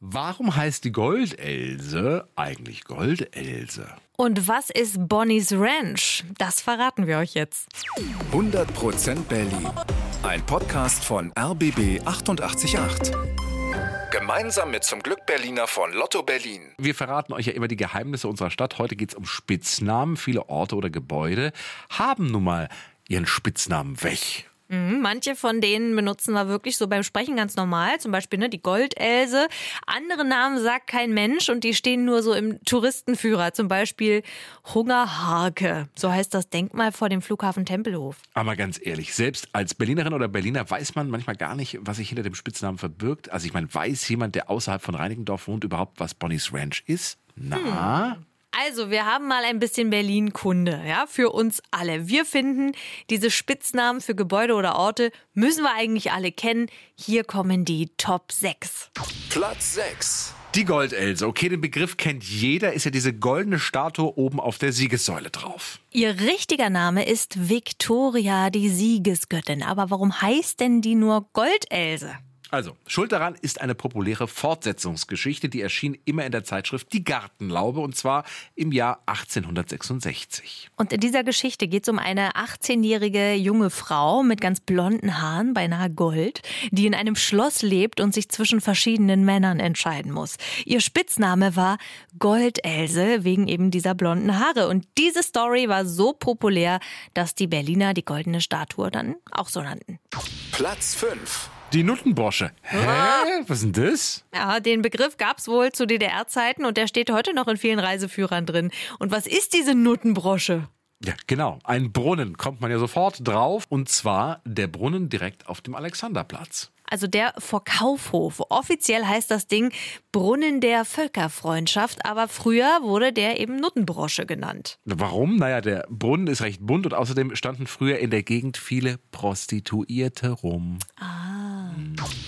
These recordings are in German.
Warum heißt die Goldelse eigentlich Goldelse? Und was ist Bonnie's Ranch? Das verraten wir euch jetzt. 100% Berlin. Ein Podcast von RBB 888. Gemeinsam mit zum Glück Berliner von Lotto Berlin. Wir verraten euch ja immer die Geheimnisse unserer Stadt. Heute geht es um Spitznamen. Viele Orte oder Gebäude haben nun mal ihren Spitznamen weg. Mhm, manche von denen benutzen wir wirklich so beim Sprechen ganz normal, zum Beispiel ne, die Goldelse. Andere Namen sagt kein Mensch und die stehen nur so im Touristenführer, zum Beispiel Hungerharke. So heißt das Denkmal vor dem Flughafen Tempelhof. Aber ganz ehrlich, selbst als Berlinerin oder Berliner weiß man manchmal gar nicht, was sich hinter dem Spitznamen verbirgt. Also ich meine, weiß jemand, der außerhalb von Reinickendorf wohnt, überhaupt, was Bonnie's Ranch ist? Na? Hm. Also, wir haben mal ein bisschen Berlin-Kunde, ja, für uns alle. Wir finden, diese Spitznamen für Gebäude oder Orte müssen wir eigentlich alle kennen. Hier kommen die Top 6. Platz 6. Die Goldelse. Okay, den Begriff kennt jeder, ist ja diese goldene Statue oben auf der Siegessäule drauf. Ihr richtiger Name ist Victoria, die Siegesgöttin. Aber warum heißt denn die nur Goldelse? Also, Schuld daran ist eine populäre Fortsetzungsgeschichte, die erschien immer in der Zeitschrift Die Gartenlaube und zwar im Jahr 1866. Und in dieser Geschichte geht es um eine 18-jährige junge Frau mit ganz blonden Haaren, beinahe Gold, die in einem Schloss lebt und sich zwischen verschiedenen Männern entscheiden muss. Ihr Spitzname war Goldelse wegen eben dieser blonden Haare. Und diese Story war so populär, dass die Berliner die goldene Statue dann auch so nannten. Platz 5. Die Nuttenbrosche. Hä? Was ist denn das? Ja, den Begriff gab es wohl zu DDR-Zeiten und der steht heute noch in vielen Reiseführern drin. Und was ist diese Nuttenbrosche? Ja, genau. Ein Brunnen kommt man ja sofort drauf. Und zwar der Brunnen direkt auf dem Alexanderplatz also der vor Kaufhof. Offiziell heißt das Ding Brunnen der Völkerfreundschaft, aber früher wurde der eben Nuttenbrosche genannt. Warum? Naja, der Brunnen ist recht bunt und außerdem standen früher in der Gegend viele Prostituierte rum. Ah.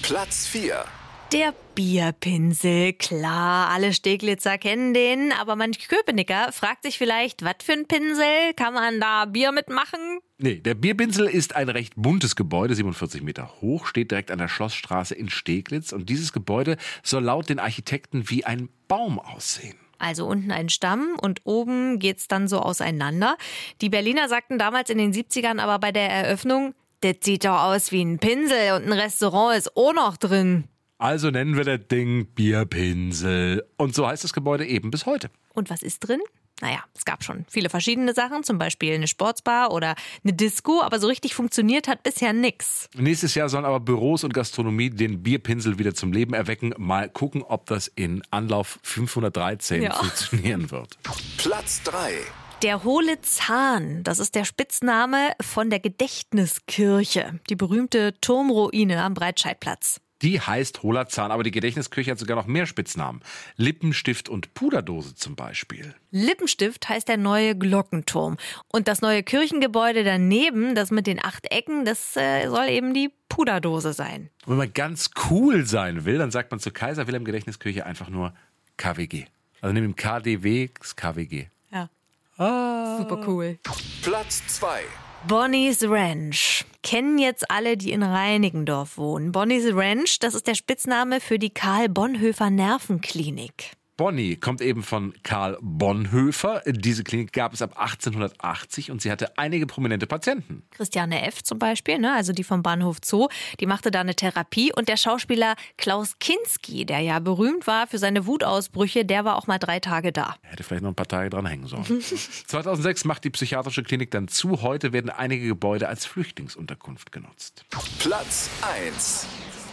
Platz 4. Der Bierpinsel, klar, alle Steglitzer kennen den, aber manch Köpenicker fragt sich vielleicht, was für ein Pinsel? Kann man da Bier mitmachen? Nee, der Bierpinsel ist ein recht buntes Gebäude, 47 Meter hoch, steht direkt an der Schlossstraße in Steglitz und dieses Gebäude soll laut den Architekten wie ein Baum aussehen. Also unten ein Stamm und oben geht's dann so auseinander. Die Berliner sagten damals in den 70ern aber bei der Eröffnung, das sieht doch aus wie ein Pinsel und ein Restaurant ist auch noch drin. Also nennen wir das Ding Bierpinsel. Und so heißt das Gebäude eben bis heute. Und was ist drin? Naja, es gab schon viele verschiedene Sachen, zum Beispiel eine Sportsbar oder eine Disco, aber so richtig funktioniert hat bisher nichts. Nächstes Jahr sollen aber Büros und Gastronomie den Bierpinsel wieder zum Leben erwecken. Mal gucken, ob das in Anlauf 513 ja. funktionieren wird. Platz 3. Der hohle Zahn, das ist der Spitzname von der Gedächtniskirche, die berühmte Turmruine am Breitscheidplatz. Die heißt Hohler Zahn, aber die Gedächtniskirche hat sogar noch mehr Spitznamen. Lippenstift und Puderdose zum Beispiel. Lippenstift heißt der neue Glockenturm. Und das neue Kirchengebäude daneben, das mit den acht Ecken, das äh, soll eben die Puderdose sein. Und wenn man ganz cool sein will, dann sagt man zur Kaiser Wilhelm Gedächtniskirche einfach nur KWG. Also neben dem KDW KWG. Ah. Super cool. Platz 2. Bonnie's Ranch. Kennen jetzt alle, die in Reinigendorf wohnen. Bonnie's Ranch, das ist der Spitzname für die Karl Bonhoeffer Nervenklinik. Bonnie kommt eben von Karl Bonhoeffer. Diese Klinik gab es ab 1880 und sie hatte einige prominente Patienten. Christiane F. zum Beispiel, ne, also die vom Bahnhof Zoo, die machte da eine Therapie. Und der Schauspieler Klaus Kinski, der ja berühmt war für seine Wutausbrüche, der war auch mal drei Tage da. Hätte vielleicht noch ein paar Tage dran hängen sollen. 2006 macht die psychiatrische Klinik dann zu. Heute werden einige Gebäude als Flüchtlingsunterkunft genutzt. Platz 1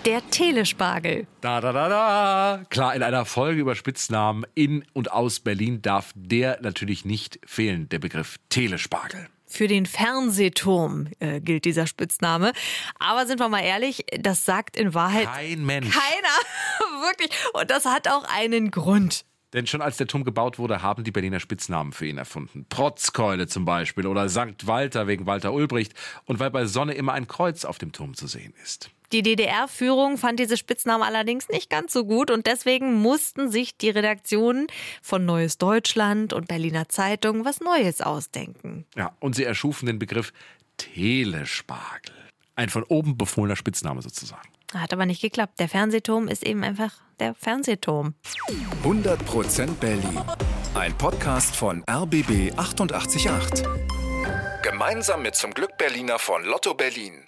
der Telespargel. Da, da, da, da. Klar, in einer Folge über Spitznamen in und aus Berlin darf der natürlich nicht fehlen, der Begriff Telespargel. Für den Fernsehturm äh, gilt dieser Spitzname. Aber sind wir mal ehrlich, das sagt in Wahrheit kein Mensch. Keiner. Wirklich. Und das hat auch einen Grund. Denn schon als der Turm gebaut wurde, haben die Berliner Spitznamen für ihn erfunden. Protzkeule zum Beispiel oder Sankt Walter wegen Walter Ulbricht und weil bei Sonne immer ein Kreuz auf dem Turm zu sehen ist. Die DDR-Führung fand diese Spitznamen allerdings nicht ganz so gut und deswegen mussten sich die Redaktionen von Neues Deutschland und Berliner Zeitung was Neues ausdenken. Ja, und sie erschufen den Begriff Telespargel. Ein von oben befohlener Spitzname sozusagen. Hat aber nicht geklappt. Der Fernsehturm ist eben einfach der Fernsehturm. 100% Berlin. Ein Podcast von RBB 888. Gemeinsam mit zum Glück Berliner von Lotto Berlin.